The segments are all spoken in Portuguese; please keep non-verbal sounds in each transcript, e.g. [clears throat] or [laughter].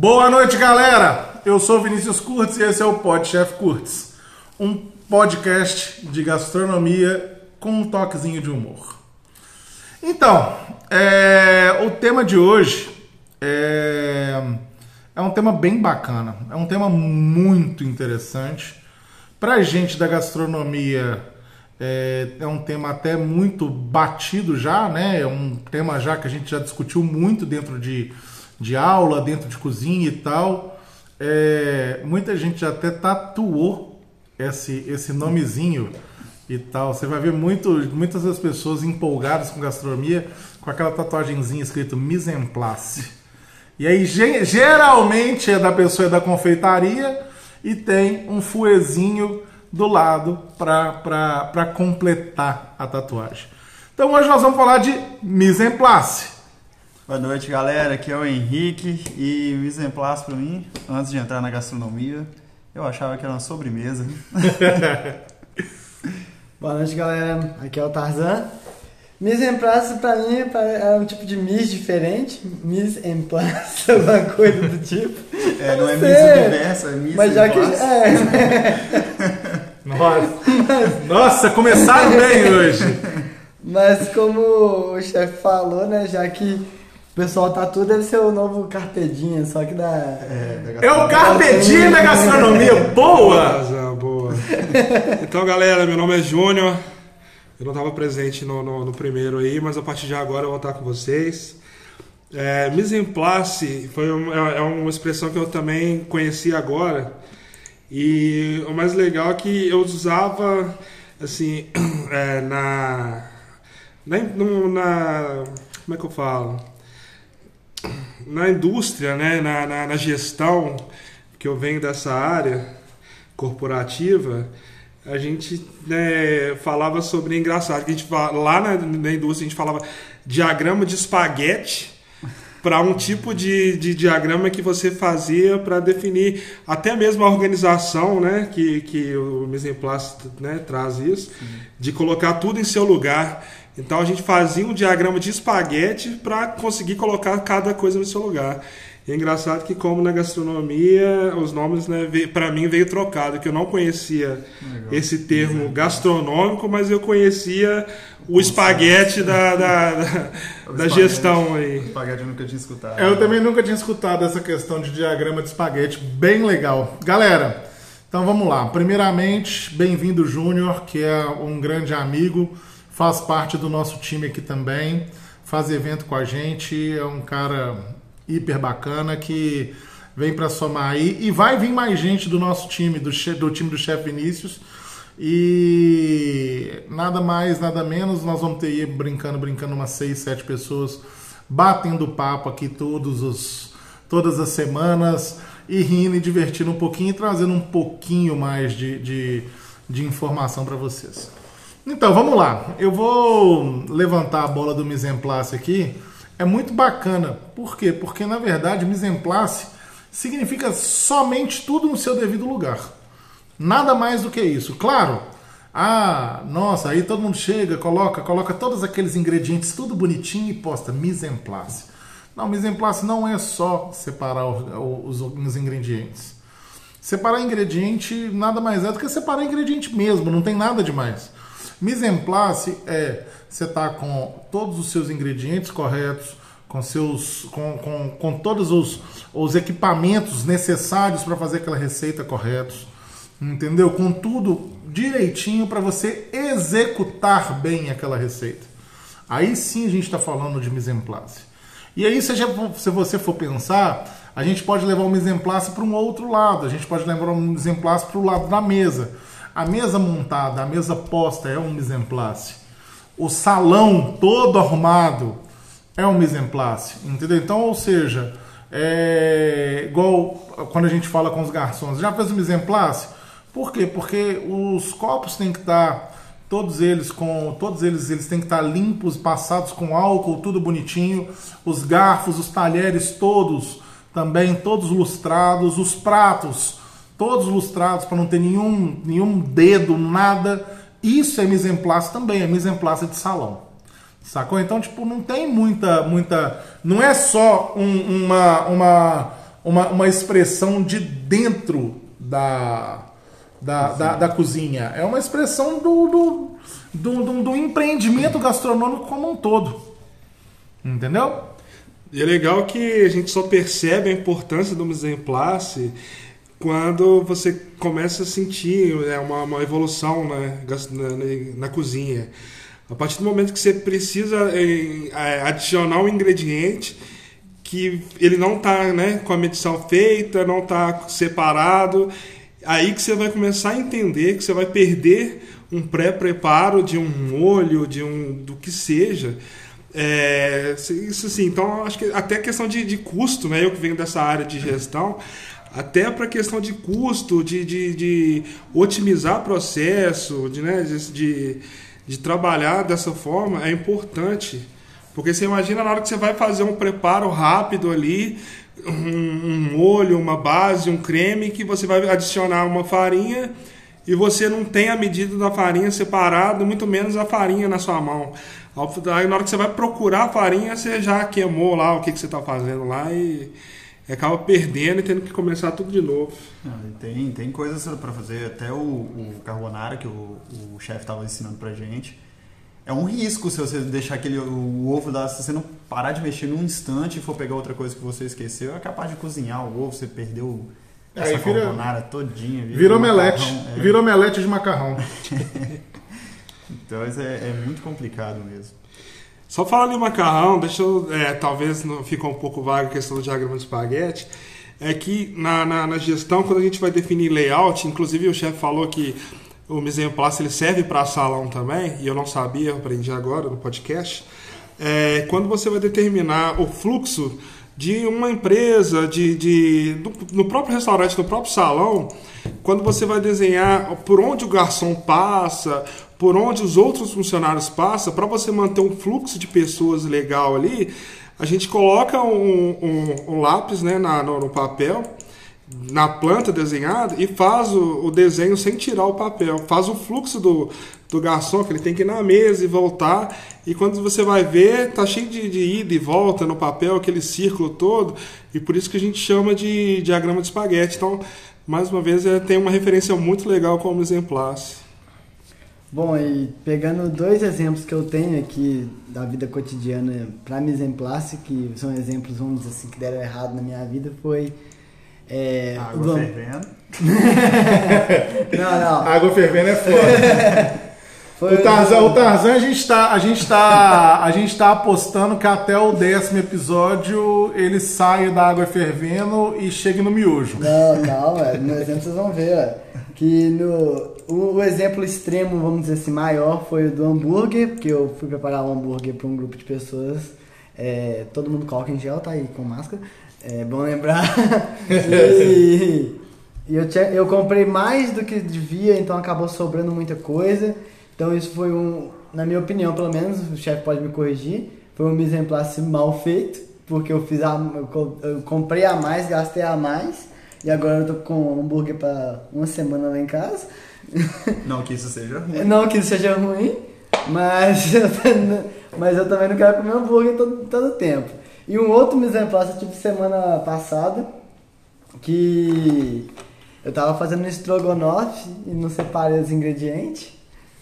Boa noite, galera! Eu sou Vinícius Curtis e esse é o Pod Chef Curtis, um podcast de gastronomia com um toquezinho de humor. Então, é, o tema de hoje é, é um tema bem bacana, é um tema muito interessante. Pra gente da gastronomia, é, é, um tema até muito batido já, né? É um tema já que a gente já discutiu muito dentro de, de aula, dentro de cozinha e tal. É, muita gente até tatuou esse, esse nomezinho e tal. Você vai ver muito, muitas das pessoas empolgadas com gastronomia com aquela tatuagemzinha escrito mise en place. E aí geralmente é da pessoa é da confeitaria e tem um fuezinho do lado para completar a tatuagem. Então hoje nós vamos falar de mise en place. Boa noite, galera. Aqui é o Henrique e en place para mim, antes de entrar na gastronomia, eu achava que era uma sobremesa. [laughs] Boa noite, galera. Aqui é o Tarzan. Mise en place pra mim é um tipo de mise diferente. Mise en place, [laughs] alguma coisa do tipo. É, não, não é mise diversa, é mise Mas já que. É. [laughs] Nossa. Nossa, começaram bem hoje. Mas como o chefe falou, né? Já que o pessoal tá tudo, deve ser o novo Carpedinha, só que da. É, é o Carpedinha da gastronomia. Boa! boa. Então, galera, meu nome é Júnior. Eu não estava presente no, no, no, primeiro aí, mas a partir de agora eu vou estar com vocês. É, mise en place foi um, é, é uma expressão que eu também conheci agora. E o mais legal é que eu usava assim [clears throat] é, na, na, na como é que eu falo na indústria né na, na, na gestão que eu venho dessa área corporativa a gente né, falava sobre engraçado que a gente lá na, na indústria a gente falava diagrama de espaguete para um tipo de, de diagrama que você fazia para definir até mesmo a organização, né, que, que o mise en place né, traz isso, de colocar tudo em seu lugar. Então a gente fazia um diagrama de espaguete para conseguir colocar cada coisa no seu lugar. E é engraçado que, como na gastronomia, os nomes, né, para mim, veio trocado, que eu não conhecia Legal. esse termo gastronômico, mas eu conhecia o espaguete da, da, da, [laughs] da gestão aí. O espaguete eu nunca tinha escutado. Eu também nunca tinha escutado essa questão de diagrama de espaguete, bem legal. Galera, então vamos lá. Primeiramente, bem-vindo Júnior, que é um grande amigo, faz parte do nosso time aqui também, faz evento com a gente, é um cara hiper bacana que vem para somar aí. E vai vir mais gente do nosso time, do, do time do chefe Vinícius. E nada mais, nada menos, nós vamos ter aí brincando, brincando umas 6, 7 pessoas batendo papo aqui todos os, todas as semanas e rindo e divertindo um pouquinho e trazendo um pouquinho mais de, de, de informação para vocês. Então vamos lá, eu vou levantar a bola do mise en place aqui é muito bacana. Por quê? Porque na verdade mise en place significa somente tudo no seu devido lugar. Nada mais do que isso. Claro, ah, nossa, aí todo mundo chega, coloca, coloca todos aqueles ingredientes tudo bonitinho e posta mise en place. Não, mise en place não é só separar os, os ingredientes. Separar ingrediente nada mais é do que separar ingrediente mesmo, não tem nada demais. Mise en place é você tá com todos os seus ingredientes corretos, com seus com, com, com todos os, os equipamentos necessários para fazer aquela receita corretos. Entendeu? Com tudo direitinho para você executar bem aquela receita. Aí sim a gente está falando de mise en place. E aí, se, se você for pensar, a gente pode levar o mise en place para um outro lado. A gente pode levar o mise en place para o lado da mesa. A mesa montada, a mesa posta é um mise en place. O salão todo arrumado é um mise en place, entendeu? Então, ou seja, é igual quando a gente fala com os garçons, já fez o mise en place? Por quê? Porque os copos têm que estar todos eles com todos eles eles têm que estar limpos, passados com álcool, tudo bonitinho. Os garfos, os talheres todos também todos lustrados, os pratos todos lustrados para não ter nenhum, nenhum dedo, nada. Isso é mise en place também, é mise en place de salão. Sacou? Então, tipo, não tem muita. muita não é só um, uma, uma, uma, uma expressão de dentro da, da, da, da cozinha. É uma expressão do, do, do, do, do empreendimento gastronômico como um todo. Entendeu? E é legal que a gente só percebe a importância do mise en place quando você começa a sentir né, uma, uma evolução né, na, na- na cozinha. A partir do momento que você precisa eh, eh, adicionar um ingrediente que ele não está né, com a medição feita, não está separado, aí que você vai começar a entender que você vai perder um pré-preparo de um molho, de um do que seja. É, isso assim, então acho que até questão de, de custo, né? Eu que venho dessa área de gestão, até para questão de custo, de, de, de otimizar processo, de, né, de, de, de trabalhar dessa forma é importante. Porque você imagina na hora que você vai fazer um preparo rápido ali, um, um molho, uma base, um creme, que você vai adicionar uma farinha e você não tem a medida da farinha separada, muito menos a farinha na sua mão. Aí na hora que você vai procurar a farinha, você já queimou lá o que, que você está fazendo lá e acaba perdendo e tendo que começar tudo de novo. E tem, tem coisas para fazer, até o, o carbonara que o, o chefe estava ensinando pra gente. É um risco se você deixar aquele o ovo da, se você não parar de mexer num instante e for pegar outra coisa que você esqueceu, é capaz de cozinhar o ovo, você perdeu essa Aí vira- carbonara todinha. Vira um omelete. é. Vira omelete de macarrão. [laughs] Então isso é, é muito complicado mesmo. Só falando em macarrão, deixa eu. é, talvez não ficou um pouco vaga a questão do diagrama de espaguete. É que na, na, na gestão, quando a gente vai definir layout, inclusive o chefe falou que o mise en place ele serve para salão também, e eu não sabia, eu aprendi agora no podcast. É, quando você vai determinar o fluxo de uma empresa, de, de, do- no próprio restaurante, no próprio salão, quando você vai desenhar por onde o garçom passa, por onde os outros funcionários passam, para você manter um fluxo de pessoas legal ali, a gente coloca um, um- um lápis né, na- no, no papel, na planta desenhada, e faz o, o desenho sem tirar o papel. Faz o fluxo do, do garçom, que ele tem que ir na mesa e voltar. E quando você vai ver, tá cheio de, de ida e volta no papel, aquele círculo todo. E por isso que a gente chama de diagrama de espaguete. Então, mais uma vez, é, tem uma referência muito legal com o mise en place. Bom, e pegando dois exemplos que eu tenho aqui da vida cotidiana para mise en que são exemplos, vamos dizer assim, que deram errado na minha vida, foi... É, Água do- fervendo. [laughs] Não, não. Água fervendo é foda. Foi O Tarzan, o Tarzan a gente tá, a gente tá, a gente tá apostando que até o décimo episódio ele saia da água fervendo e chegue no miojo. Não, calma, velho. no exemplo vocês vão ver, ó, que no, o, o exemplo extremo, vamos dizer assim, maior foi o do hambúrguer, porque eu fui preparar um hambúrguer para um grupo de pessoas, é, todo mundo coloca em gel, tá aí com máscara, é bom lembrar. [laughs] e e eu, tinha- eu comprei mais do que devia, então acabou sobrando muita coisa. Então isso foi um, na minha opinião, pelo menos, o chefe pode me corrigir, foi um mise en place mal feito, porque eu fiz a, eu, co- eu comprei a mais, gastei a mais, e agora eu tô com hambúrguer para uma semana lá em casa. [laughs] Não que isso seja ruim. Não que isso seja ruim, mas eu, mas [laughs] eu também não quero comer hambúrguer todo, todo tempo. E um outro mise en place eu tive semana passada, que eu tava fazendo um estrogonofe e não separei os ingredientes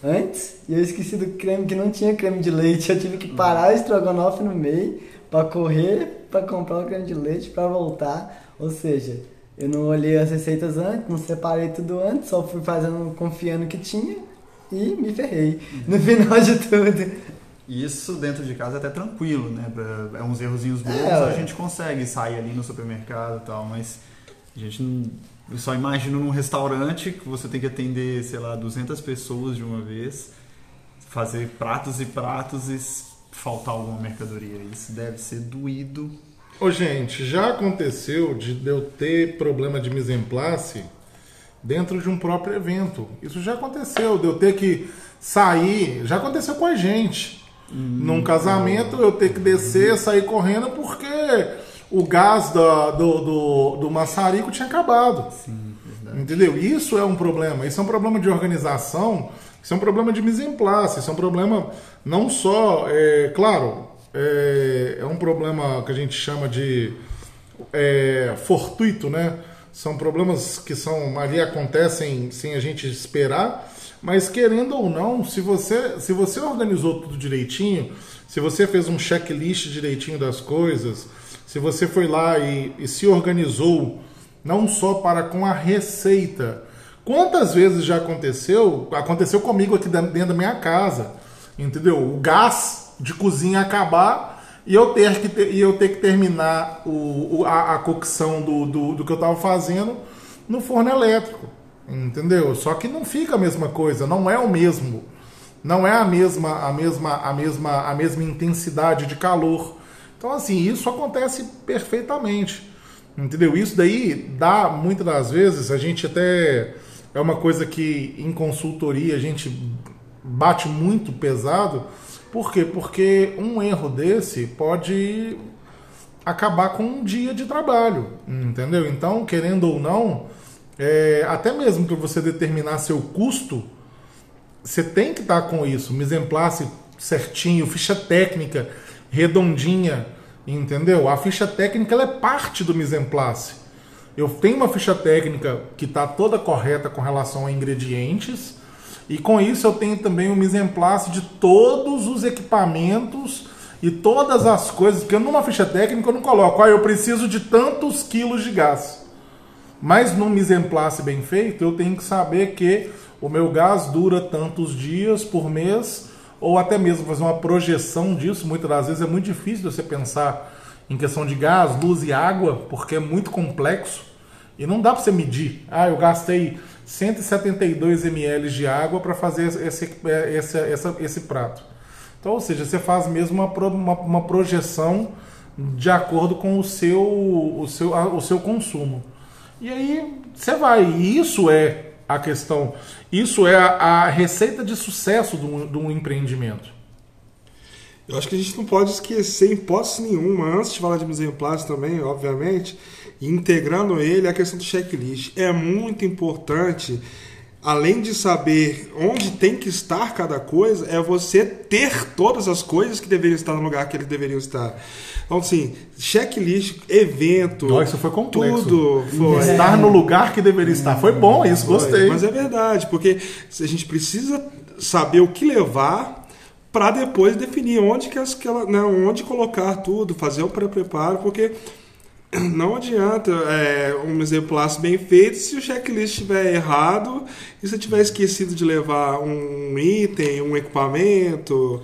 antes, e eu esqueci do creme, que não tinha creme de leite. [laughs] Eu tive que parar o estrogonofe no meio pra correr pra comprar o creme de leite pra voltar. Ou seja, eu não olhei as receitas antes, não separei tudo antes, só fui fazendo confiando que tinha e me ferrei. No final de tudo. Isso dentro de casa é até tranquilo, né? Pra- É uns errozinhos bobos, É, a gente consegue sair ali no supermercado e tal, mas a gente não. Eu só imagino num restaurante que você tem que atender, sei lá, 200 pessoas de uma vez, fazer pratos e pratos e faltar alguma mercadoria. Isso deve ser doído. Ô, gente, já aconteceu de eu ter problema de mise en place dentro de um próprio evento. Isso já aconteceu, de eu ter que sair. Já aconteceu com a gente. Num casamento, eu ter que descer, sair correndo porque o gás da- do, do, do maçarico tinha acabado. Sim, verdade. Entendeu? Isso é um problema. Isso é um problema de organização. Isso é um problema de mise en place. Isso é um problema não só, é, claro, é, é um problema que a gente chama de é, fortuito, né? São problemas que são ali acontecem sem a gente esperar, mas querendo ou não, se você se você organizou tudo direitinho, se você fez um checklist direitinho das coisas, se você foi lá e, e se organizou não só para com a receita. Quantas vezes já aconteceu? Aconteceu comigo aqui dentro da minha casa, entendeu? O gás de cozinha acabar e eu ter que, ter, e eu ter que terminar o, o a, a, cocção do, do, do que eu estava fazendo no forno elétrico, entendeu? Só que não fica a mesma coisa, não é o mesmo, não é a mesma a mesma a mesma a mesma intensidade de calor. Então assim isso acontece perfeitamente, entendeu? Isso daí dá muitas das vezes a gente até é uma coisa que em consultoria a gente bate muito pesado por quê? Porque um erro desse pode acabar com um dia de trabalho, entendeu? Então, querendo ou não, é, até mesmo para você determinar seu custo, você tem que estar com isso, mise certinho, ficha técnica redondinha, entendeu? A ficha técnica é parte do mise en place. Eu tenho uma ficha técnica que está toda correta com relação a ingredientes, e com isso eu tenho também um en place de todos os equipamentos e todas as coisas, porque numa ficha técnica eu não coloco, ah, eu preciso de tantos quilos de gás. Mas no mise bem feito, eu tenho que saber que o meu gás dura tantos dias por mês, ou até mesmo fazer uma projeção disso. Muitas das vezes é muito difícil você pensar em questão de gás, luz e água, porque é muito complexo e não dá para você medir. Ah, eu gastei 172 ml de água para fazer esse, esse, esse, esse prato. Então, ou seja, você faz mesmo uma, uma, uma projeção de acordo com o seu, o seu, o seu consumo. E aí você vai. E isso é a questão. Isso é a, a receita de sucesso de um, de um empreendimento. Eu acho que a gente não pode esquecer, em hipótese nenhuma, antes de falar de place também, obviamente, integrando ele a questão do checklist. É muito importante, além de saber onde tem que estar cada coisa, é você ter todas as coisas que deveriam estar no lugar que eles deveriam estar. Então, assim, checklist, evento. Nossa, isso foi complexo. Tudo foi. Estar no lugar que deveria estar. Foi bom isso, foi. gostei. Mas é verdade, porque a gente precisa saber o que levar para depois definir onde que, as, que ela, né, onde colocar tudo, fazer o pré-preparo, porque não adianta é, um exemplar bem feito se o checklist estiver errado e você tiver esquecido de levar um item, um equipamento.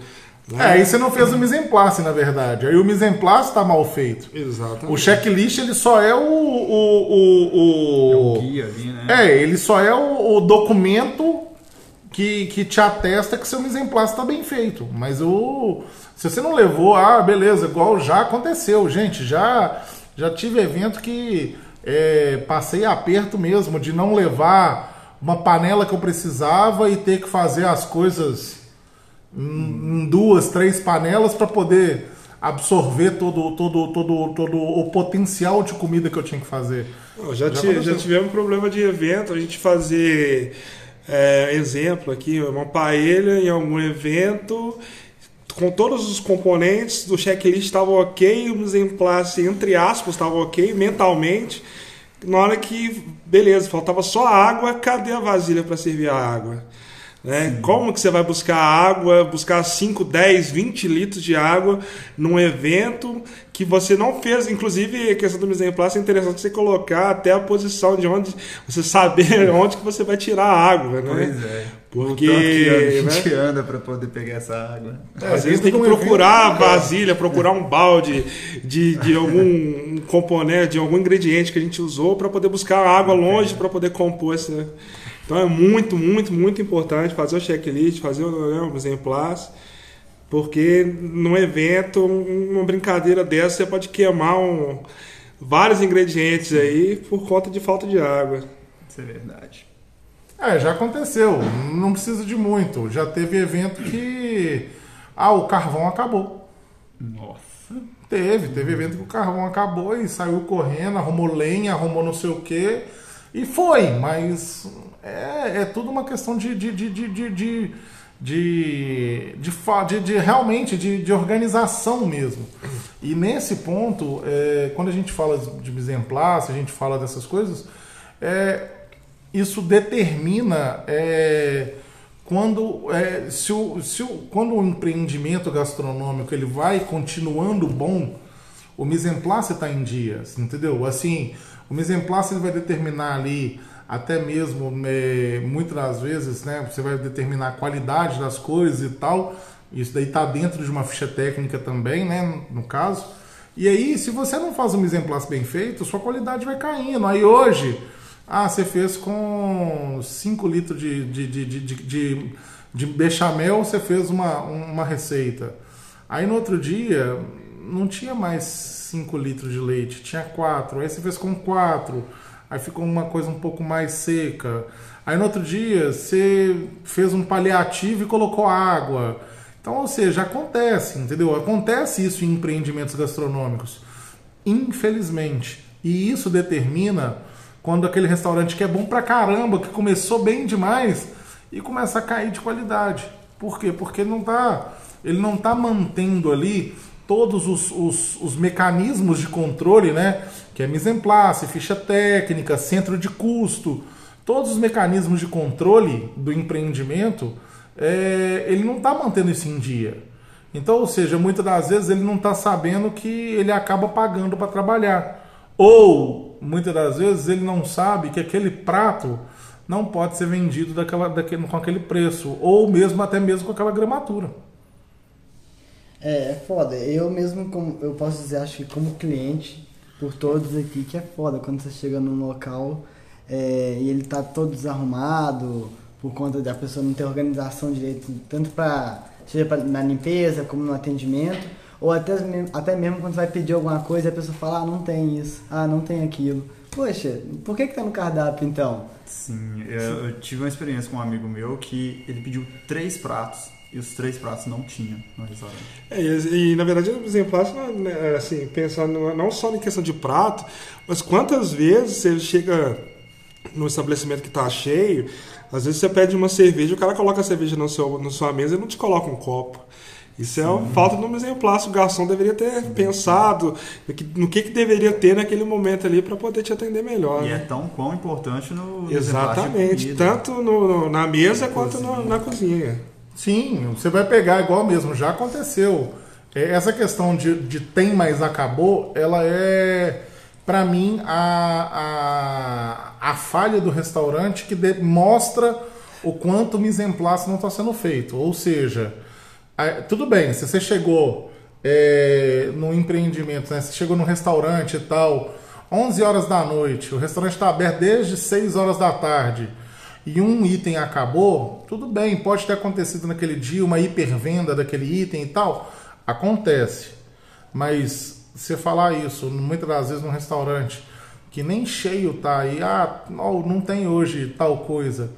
Né? É, aí você não fez o mise en place, na verdade. Aí o mise en place está mal feito. Exatamente. O checklist ele só é o. o, o, o... É o guia ali, né? É, ele só é o, o documento que, que te atesta que seu mise en place está bem feito. Mas o. Se você não levou, ah, beleza, igual já aconteceu, gente, já já tive evento que é, passei aperto mesmo de não levar uma panela que eu precisava e ter que fazer as coisas em, duas, três panelas para poder absorver todo, todo, todo, todo o potencial de comida que eu tinha que fazer. já, já, já tivemos problema de evento, a gente fazer é, exemplo aqui, uma paella em algum evento com todos os componentes do checklist estavam ok, o exemplar, entre aspas, estava ok mentalmente. Na hora que, beleza, faltava só água, cadê a vasilha para servir a água? Né? Como que você vai buscar água, buscar 5, 10, 20 litros de água num evento que você não fez? Inclusive, a questão do mise é interessante você colocar até a posição de onde você saber [laughs] onde que você vai tirar a água. Né? Pois é. Porque a gente né? anda para poder pegar essa água. É, Às vezes tem que procurar evento, vasilha, procurar um balde de, de [laughs] algum componente, de algum ingrediente que a gente usou para poder buscar água longe para poder compor essa. Então é muito, muito, muito importante fazer o checklist, fazer né, um exemplar, porque num evento, uma brincadeira dessa, você pode queimar um, vários ingredientes aí por conta de falta de água. Isso é verdade. É, já aconteceu. Não precisa de muito. Já teve evento que. Ah, o carvão acabou. Nossa. Teve, teve evento que o carvão acabou e saiu correndo, arrumou lenha, arrumou não sei o quê. E foi, mas é, é tudo uma questão de, de, de, de, de, de, de, de, de realmente de, de organização mesmo. E nesse ponto, é, quando a gente fala de en place, a gente fala dessas coisas, é, isso determina é, quando, é, se o, se o, quando o empreendimento gastronômico ele vai continuando bom, o mise en place está em dias, entendeu? Assim, o mise en place vai determinar ali até mesmo é, muitas das vezes, né? Você vai determinar a qualidade das coisas e tal. Isso daí está dentro de uma ficha técnica também, né? No caso. E aí, se você não faz um mise en place bem feito, sua qualidade vai caindo. Aí hoje, ah, você fez com 5 litros de, de, de, de, de, de, bechamel, você fez uma, uma receita. Aí no outro dia, não tinha mais 5 litros de leite, tinha 4. Aí você fez com 4. Aí ficou uma coisa um pouco mais seca. Aí no outro dia, você fez um paliativo e colocou água. Então, ou seja, acontece, entendeu? Acontece isso em empreendimentos gastronômicos. Infelizmente. E isso determina quando aquele restaurante que é bom pra caramba, que começou bem demais e começa a cair de qualidade. Por quê? Porque não tá, ele não tá mantendo ali todos os, os, os mecanismos de controle, né? Que é mise en place, ficha técnica, centro de custo, todos os mecanismos de controle do empreendimento, é, ele não está mantendo isso em dia. Então, ou seja, muitas das vezes ele não está sabendo que ele acaba pagando para trabalhar. Ou, muitas das vezes, ele não sabe que aquele prato não pode ser vendido daquela, daquele, com aquele preço. Ou mesmo até mesmo com aquela gramatura. É, é foda. Eu mesmo, como, eu posso dizer, acho que como cliente, por todos aqui, que é foda quando você chega num local é, e ele tá todo desarrumado, por conta da pessoa não ter organização direito, tanto pra, seja pra, na limpeza como no atendimento, ou até, mesmo- até mesmo quando você vai pedir alguma coisa e a pessoa fala, ah, não tem isso, ah, não tem aquilo. Poxa, por que que tá no cardápio então? Sim, eu, eu tive uma experiência com um amigo meu que ele pediu três pratos e os três pratos não tinham no restaurante. É, e, e, na verdade o exemplar, né, assim, pensando não só em questão de prato, mas quantas vezes você chega no estabelecimento que está cheio, às vezes você pede uma cerveja, o cara coloca a cerveja no seu, na sua mesa e não te coloca um copo. Isso é uma falta de um exemplar. O garçom deveria ter pensado no que, no que, deveria ter naquele momento ali para poder te atender melhor. E né? é tão quão importante no, exemplar Exatamente, tanto no, no- na mesa Na quanto cozinha. no- na cozinha. Sim, você vai pegar igual mesmo, já aconteceu. É, Essa questão de, de tem, mas acabou, ela é, para mim, a, a, a falha do restaurante que demonstra o quanto o place não está sendo feito. Ou seja, tudo bem, se você chegou é, no empreendimento, né, você chegou no restaurante e tal, 11 horas da noite, o restaurante está aberto desde 6 horas da tarde e um item acabou, tudo bem, pode ter acontecido naquele dia uma hipervenda daquele item e tal, acontece. Mas você falar isso muitas das vezes num restaurante que nem cheio tá aí, ah, não, não tem hoje tal coisa,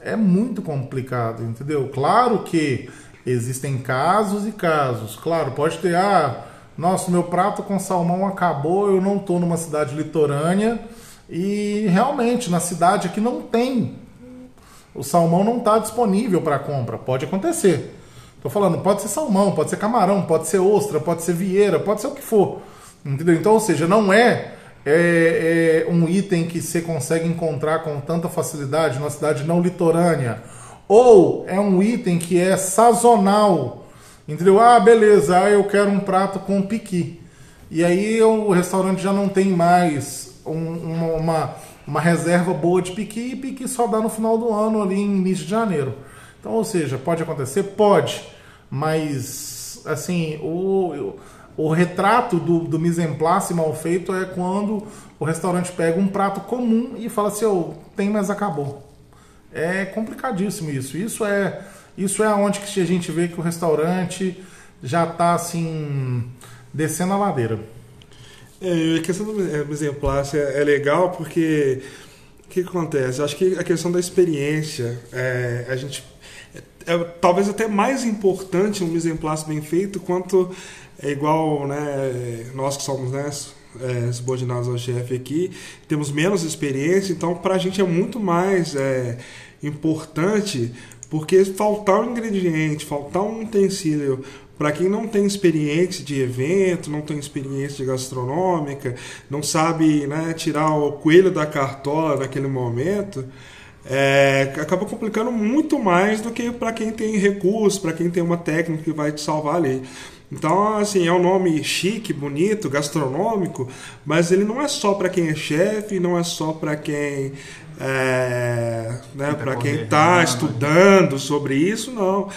é muito complicado, entendeu? Claro que existem casos e casos. Claro, pode ter, ah, nossa, meu prato com salmão acabou, eu não estou numa cidade litorânea e realmente na cidade aqui não tem. O salmão não está disponível para compra. Pode acontecer. Estou falando, pode ser salmão, pode ser camarão, pode ser ostra, pode ser vieira, pode ser o que for. Entendeu? Então, ou seja, não é, é, é um item que você consegue encontrar com tanta facilidade numa cidade não litorânea. Ou é um item que é sazonal. Entendeu? Ah, beleza, ah, eu quero um prato com piqui. E aí o restaurante já não tem mais um- uma, uma, reserva boa de piqui e piqui só dá no final do ano, ali em início de janeiro. Então, ou seja, pode acontecer? Pode. Mas, assim, o, o retrato do, do mise en place mal feito é quando o restaurante pega um prato comum e fala assim, oh, tem, mas acabou. É complicadíssimo isso. Isso é isso é onde que a gente vê que o restaurante já está assim descendo a ladeira. É, a questão do é, place é, é legal porque o que, acontece? Acho que a questão da experiência, é, a gente é, é talvez até mais importante um mise bem feito quanto é igual, né, nós que somos, né, é, subordinados ao chefe aqui, temos menos experiência, então para a gente é muito mais é, importante Porque faltar um ingrediente, faltar um utensílio para quem não tem experiência de evento, não tem experiência de gastronômica, não sabe né, tirar o coelho da cartola naquele momento, é, acaba complicando muito mais do que para quem tem recurso, para quem tem uma técnica que vai te salvar ali. Então, assim, é um nome chique, bonito, gastronômico, mas ele não é só para quem é chefe, não é só para quem é, né, para quem está estudando sobre isso, não.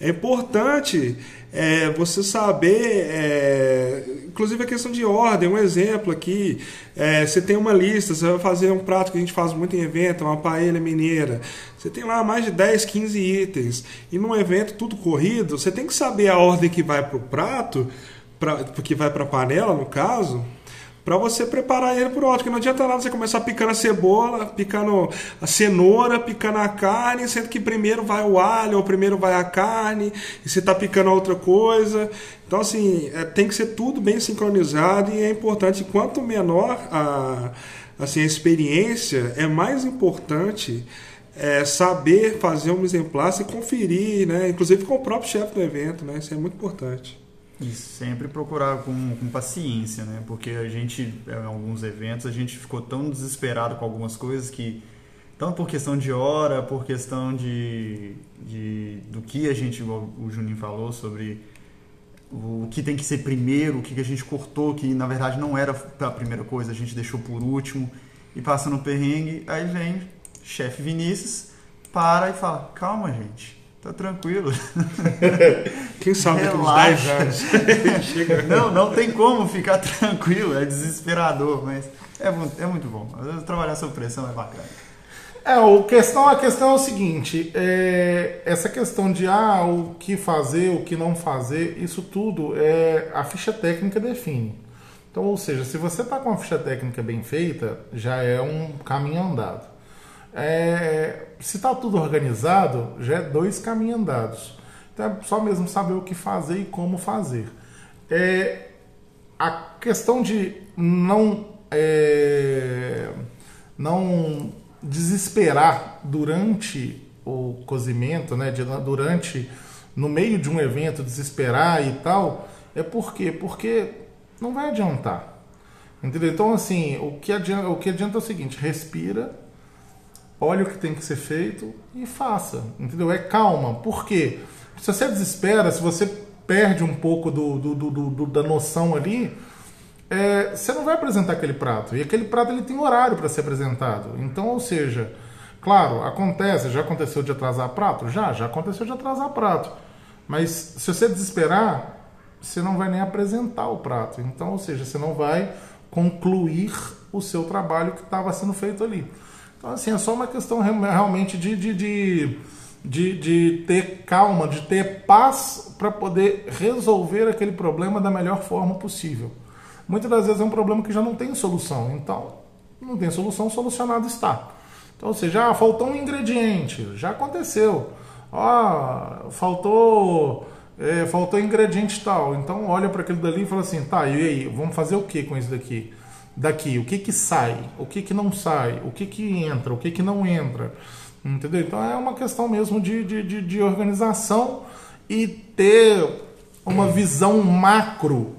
É importante é, você saber, é, inclusive a questão de ordem, um exemplo aqui, é, você tem uma lista, você vai fazer um prato que a gente faz muito em evento, uma paella mineira, você tem lá mais de 10, 15 itens, e num evento tudo corrido, você tem que saber a ordem que vai para o prato, pra, que vai para a panela no caso, para você preparar ele por outro. Que não adianta nada você começar picando a cebola, picando a cenoura, picando a carne, sendo que primeiro vai o alho, ou primeiro vai a carne, e você está picando outra coisa. Então, assim, é, tem que ser tudo bem sincronizado e é importante, quanto menor a, assim, a experiência, é mais importante é, saber fazer um exemplar e conferir, né? inclusive com o próprio chefe do evento, né? isso é muito importante. E sempre procurar com, com, paciência, né? Porque a gente, em alguns eventos, a gente ficou tão desesperado com algumas coisas que, tanto por questão de hora, por questão de, de do que a gente, o Juninho falou sobre o que tem que ser primeiro, o que a gente cortou, que na verdade não era a primeira coisa, a gente deixou por último, e passa no perrengue, aí vem chefe Vinícius, para e fala, calma gente, Tá tranquilo. [laughs] Quem sabe daqui uns 10 anos. [laughs] não, não tem como ficar [laughs] tranquilo, é desesperador, mas é, é muito bom. Trabalhar sob pressão é bacana. É, o questão, a questão é o seguinte, é, essa questão de ah, o que fazer, o que não fazer, isso tudo é a ficha técnica define. Então, ou seja, se você está com a ficha técnica bem feita, já é um caminho andado. É, se está tudo organizado, já é dois caminhos andados. Então é só mesmo saber o que fazer e como fazer. É, a questão de não, é, não desesperar durante o cozimento, né, de, durante no meio de um evento desesperar e tal, é por quê? Porque não vai adiantar. Entendeu? Então assim, o que adianta, o que adianta é o seguinte, respira olha o que tem que ser feito e faça. Entendeu? É calma. Por quê? Se você desespera, se você perde um pouco do, do, do, do da noção ali, é, você não vai apresentar aquele prato. E aquele prato ele tem horário para ser apresentado. Então, ou seja, claro, acontece, já aconteceu de atrasar prato? Já, já aconteceu de atrasar prato. Mas se você desesperar, você não vai nem apresentar o prato. Então, ou seja, você não vai concluir o seu trabalho que estava sendo feito ali. Então, assim, é só uma questão realmente de, de, de, de, de ter calma, de ter paz para poder resolver aquele problema da melhor forma possível. Muitas das vezes é um problema que já não tem solução, então não tem solução, solucionado está. Então, ou seja, ah, faltou um ingrediente, já aconteceu. Ah, faltou, é, faltou ingrediente tal. Então olha para aquilo dali e fala assim, tá, e aí, vamos fazer o que com isso daqui? Daqui, o que que sai, o que que não sai, o que que entra, o que que não entra, entendeu? Então é uma questão mesmo de, de, de, de organização e ter uma visão macro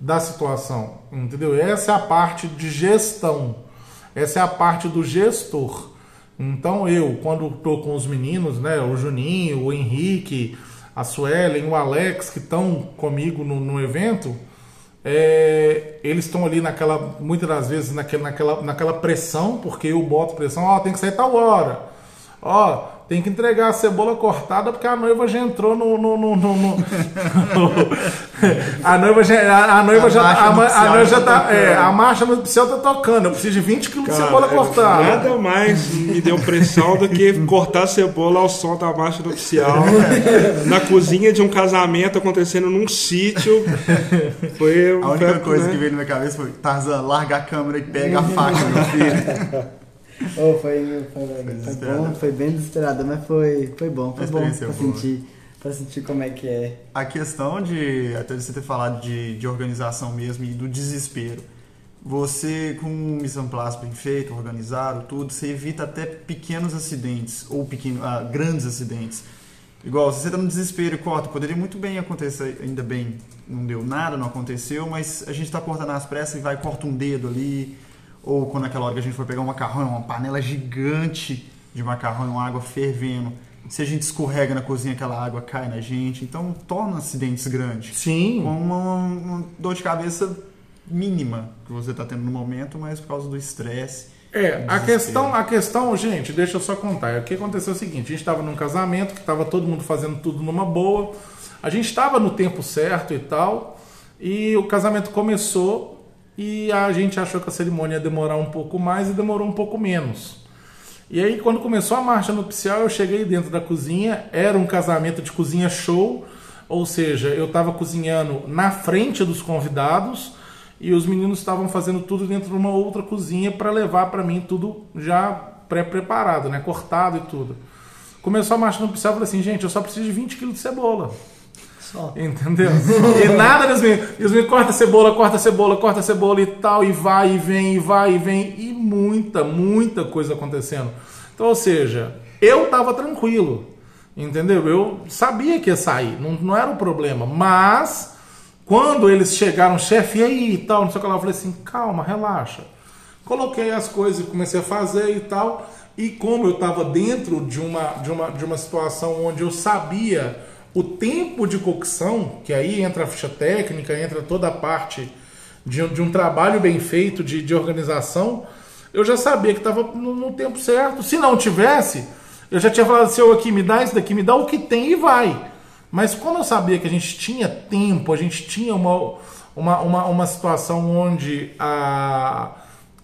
da situação, entendeu? Essa é a parte de gestão, essa é a parte do gestor. Então eu, quando estou com os meninos, né, o Juninho, o Henrique, a Suelen, o Alex, que estão comigo no, no evento, é, eles estão ali naquela, muitas das vezes naquela, naquela, naquela pressão, porque eu boto pressão, ó, tem que sair tal hora. Ó, tem que entregar a cebola cortada porque a noiva já entrou no. no, no, no, no [laughs] a noiva já. A, a noiva a já. A, a, noiva já tá. É, a marcha nupcial tá tocando. Eu preciso de 20 kg de cebola cortada. Nada mais me deu pressão do que cortar a cebola ao som da marcha nupcial. [laughs] na cozinha de um casamento acontecendo num sítio. Foi A única coisa né? que veio na minha cabeça foi: Tarzan, larga a câmera e pega a faca, meu filho. [laughs] Oh, foi, foi, foi, bom, foi bem desesperado, mas foi, foi bom, foi bom pra sentir, pra sentir como é que é. A questão de, até você ter falado de, de organização mesmo e do desespero, você com um mise en place bem feito, organizado, tudo, você evita até pequenos acidentes ou pequeno, ah, grandes acidentes. Igual, se você tá no desespero e corta, poderia muito bem acontecer, ainda bem, não deu nada, não aconteceu, mas a gente tá cortando as pressas e vai corta um dedo ali, ou quando aquela hora que a gente foi pegar um macarrão, uma panela gigante de macarrão uma água fervendo, se a gente escorrega na cozinha, aquela água cai na gente, então torna acidentes grandes. Sim. Com uma, uma dor de cabeça mínima que você tá tendo no momento, mas por causa do estresse. É, a questão, a questão, gente, deixa eu só contar. O que aconteceu é o seguinte: a gente estava num casamento que estava todo mundo fazendo tudo numa boa. A gente estava no tempo certo e tal. E o casamento começou e a gente achou que a cerimônia ia demorar um pouco mais e demorou um pouco menos. E aí, quando começou a marcha nupcial, eu cheguei dentro da cozinha. Era um casamento de cozinha show, ou seja, eu estava cozinhando na frente dos convidados e os meninos estavam fazendo tudo dentro de uma outra cozinha para levar para mim tudo já pré-preparado, né? Cortado e tudo. Começou a marcha nupcial, eu falei assim, gente, eu só preciso de 20 quilos de cebola. Só. Entendeu? [laughs] E nada dos meninos. E os meninos corta cebola, corta cebola, corta cebola e tal, e vai e vem, e vai e vem, e muita, muita coisa acontecendo. Então, ou seja, eu tava tranquilo, entendeu? Eu sabia que ia sair, não, não era um problema, mas quando eles chegaram, chefe, e aí e tal, não sei o que lá, eu falei assim, calma, relaxa. Coloquei as coisas e comecei a fazer e tal. E como eu estava dentro de uma, de, uma, de uma situação onde eu sabia o tempo de cocção, que aí entra a ficha técnica, entra toda a parte de, um- de um trabalho bem feito de, de organização, eu já sabia que estava no, no tempo certo. Se não tivesse, eu já tinha falado "Ô, aqui, me dá isso daqui, me dá o que tem e vai. Mas como eu sabia que a gente tinha tempo, a gente tinha uma, uma, uma, uma situação onde a,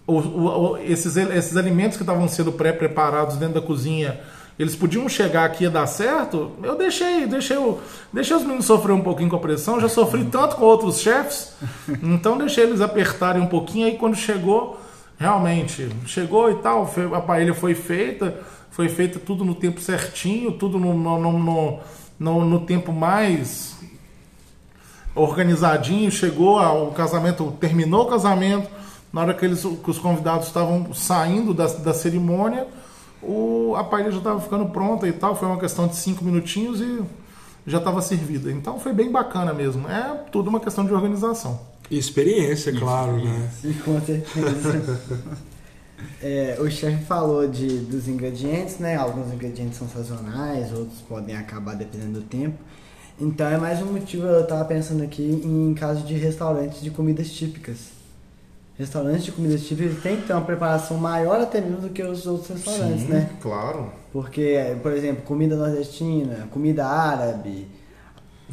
o- o- esses, esses alimentos que estavam sendo pré-preparados dentro da cozinha, eles podiam chegar aqui e dar certo, eu deixei, deixei, o- deixei os meninos sofrer um pouquinho com a pressão, já sofri tanto com outros chefes, então deixei eles apertarem um pouquinho, aí quando chegou, realmente, chegou e tal, a paella foi feita, foi feita tudo no tempo certinho, tudo no, no, no, no, tempo mais organizadinho, chegou ao casamento, terminou o casamento, na hora que, eles, que os convidados estavam saindo da, da cerimônia, o, a paella já estava ficando pronta e tal, foi uma questão de cinco minutinhos e já estava servida. Então foi bem bacana mesmo, é tudo uma questão de organização. E experiência, claro, né? E [laughs] com certeza. [laughs] É, o chefe falou de, dos ingredientes, né? Alguns ingredientes são sazonais, outros podem acabar dependendo do tempo. Então é mais um motivo, eu tava pensando aqui em caso de restaurantes de comidas típicas. Restaurantes de comidas típicas têm que ter uma preparação maior até mesmo do que os outros restaurantes, né? claro. Porque, por exemplo, comida nordestina, comida árabe.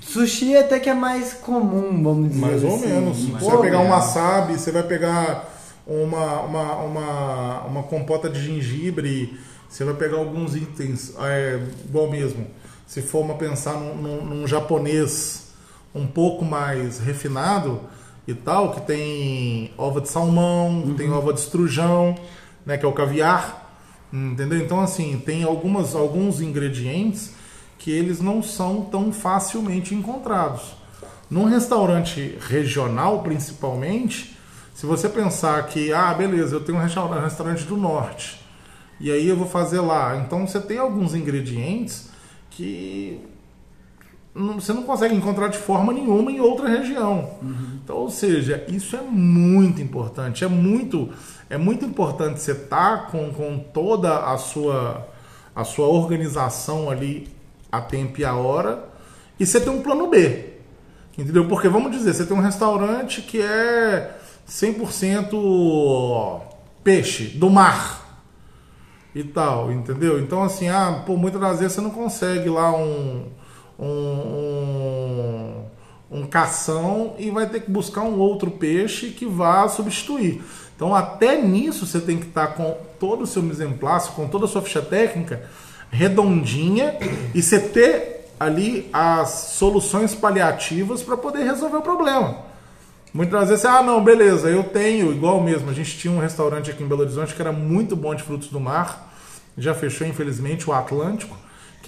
Sushi até que é mais comum, vamos dizer Mais ou assim. menos. Mais Você vai pegar um wasabi, você vai pegar uma, uma, uma, uma compota de gengibre, você vai pegar alguns itens, é, igual mesmo. Se for uma pensar num, num- num japonês um pouco mais refinado e tal, que tem ova de salmão, tem ova de estrujão, né, que é o caviar, entendeu? Então assim, tem algumas, alguns ingredientes que eles não são tão facilmente encontrados. Num restaurante regional, principalmente, se você pensar que, ah, beleza, eu tenho um restaurante, do norte, e aí eu vou fazer lá. Então você tem alguns ingredientes que você não consegue encontrar de forma nenhuma em outra região. Então, ou seja, isso é muito importante. É muito, é muito importante você estar com, com toda a sua, a sua organização ali a tempo e a hora e você ter um plano B. Entendeu? Porque vamos dizer, você tem um restaurante que é 100% peixe do mar e tal, entendeu? Então assim, ah, pô, muitas das vezes você não consegue lá um um, um, cação e vai ter que buscar um outro peixe que vá substituir. Então até nisso você tem que estar com todo o seu mise en place, com toda a sua ficha técnica redondinha e você ter ali as soluções paliativas para poder resolver o problema. Muitas vezes, ah, não, beleza, eu tenho, igual mesmo, a gente tinha um restaurante aqui em Belo Horizonte que era muito bom de frutos do mar, já fechou, infelizmente, o Atlântico,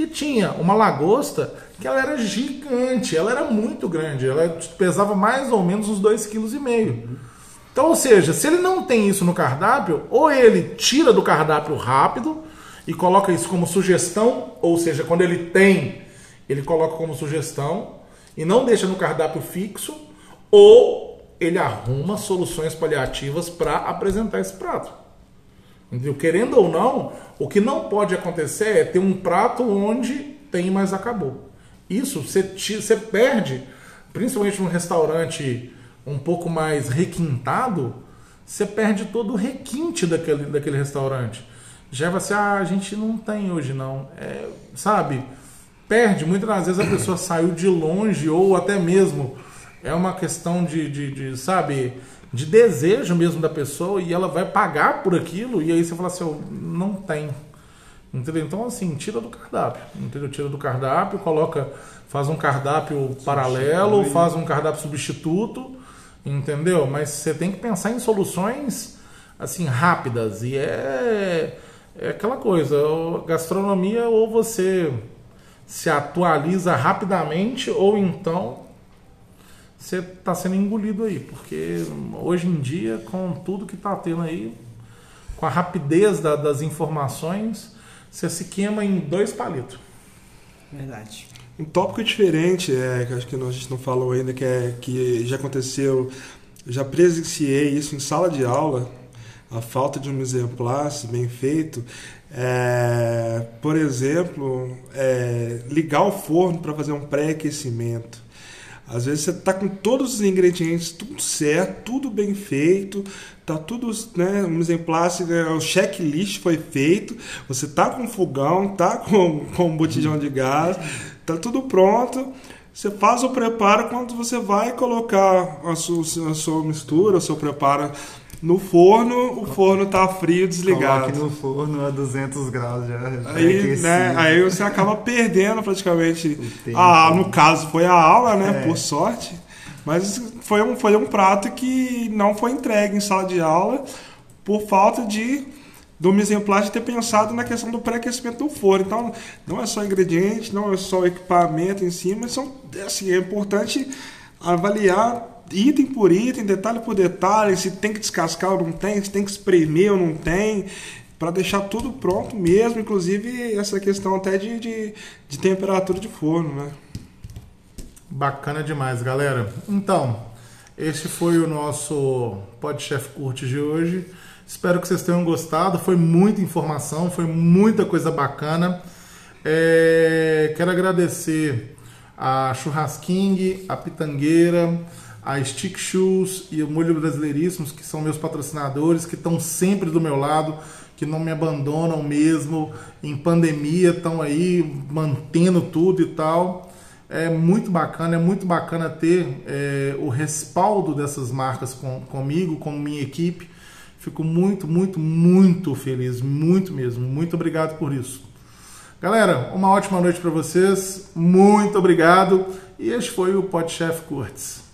que tinha uma lagosta que ela era gigante, ela era muito grande, ela pesava mais ou menos uns 2,5 kg. Então, ou seja, se ele não tem isso no cardápio, ou ele tira do cardápio rápido e coloca isso como sugestão, ou seja, quando ele tem, ele coloca como sugestão e não deixa no cardápio fixo, ou ele arruma soluções paliativas para apresentar esse prato. Entendeu? Querendo ou não, o que não pode acontecer é ter um prato onde tem, mas acabou. Isso você, você perde, principalmente num restaurante um pouco mais requintado, você perde todo o requinte daquele, daquele restaurante. Já vai ser, ah, a gente não tem hoje não. É, sabe? Perde. Muitas das vezes a pessoa saiu de longe ou até mesmo é uma questão de, de, de, sabe, de desejo mesmo da pessoa e ela vai pagar por aquilo e aí você fala assim, oh, não tem. Entendeu? Então, assim, tira do cardápio. Entendeu? Tira do cardápio, coloca, faz um cardápio paralelo, faz um cardápio substituto, entendeu? Mas você tem que pensar em soluções, assim, rápidas. E é, é aquela coisa, gastronomia ou você se atualiza rapidamente ou então você está sendo engolido aí, porque hoje em dia, com tudo que está tendo aí, com a rapidez da, das informações, você se queima em dois palitos. Verdade. Um tópico diferente, é, que acho que a gente não falou ainda, que, é, que já aconteceu, já presenciei isso em sala de aula, a falta de um exemplar bem feito. É, por exemplo, é, ligar o forno para fazer um pré-aquecimento. Às vezes você está com todos os ingredientes tudo certo, tudo bem feito, tá tudo, né, um exemplar, né, o checklist foi feito, você tá com fogão, tá [laughs] com, com um botijão de gás, tá tudo pronto. Você faz o preparo quando você vai colocar a sua, a sua mistura, o seu preparo no forno, o forno tá frio, desligado. Coloque no forno a 200 graus já. Aí, né, aí você acaba perdendo praticamente. Ah, no caso foi a aula, né? É. Por sorte. Mas foi um, foi um prato que não foi entregue em sala de aula por falta de do exemplar de ter pensado na questão do pré-aquecimento do forno. Então, não é só ingrediente, não é só equipamento em si, mas são, assim, é importante avaliar item por item, detalhe por detalhe, se tem que descascar ou não tem, se tem que espremer ou não tem, para deixar tudo pronto mesmo, inclusive essa questão até de, de, de temperatura de forno, né? Bacana demais, galera. Então, este foi o nosso Podchef Curte de hoje. Espero que vocês tenham gostado. Foi muita informação, foi muita coisa bacana. É... Quero agradecer a Churrasking, a Pitangueira, a Stick Shoes e o Molho Brasileiríssimos, que são meus patrocinadores, que estão sempre do meu lado, que não me abandonam mesmo em pandemia, estão aí mantendo tudo e tal. É muito bacana, é muito bacana ter é, o respaldo dessas marcas com, comigo, com minha equipe. Fico muito, muito, muito feliz, muito mesmo. Muito obrigado por isso. Galera, uma ótima noite para vocês. Muito obrigado. E este foi o Podchef Curtis.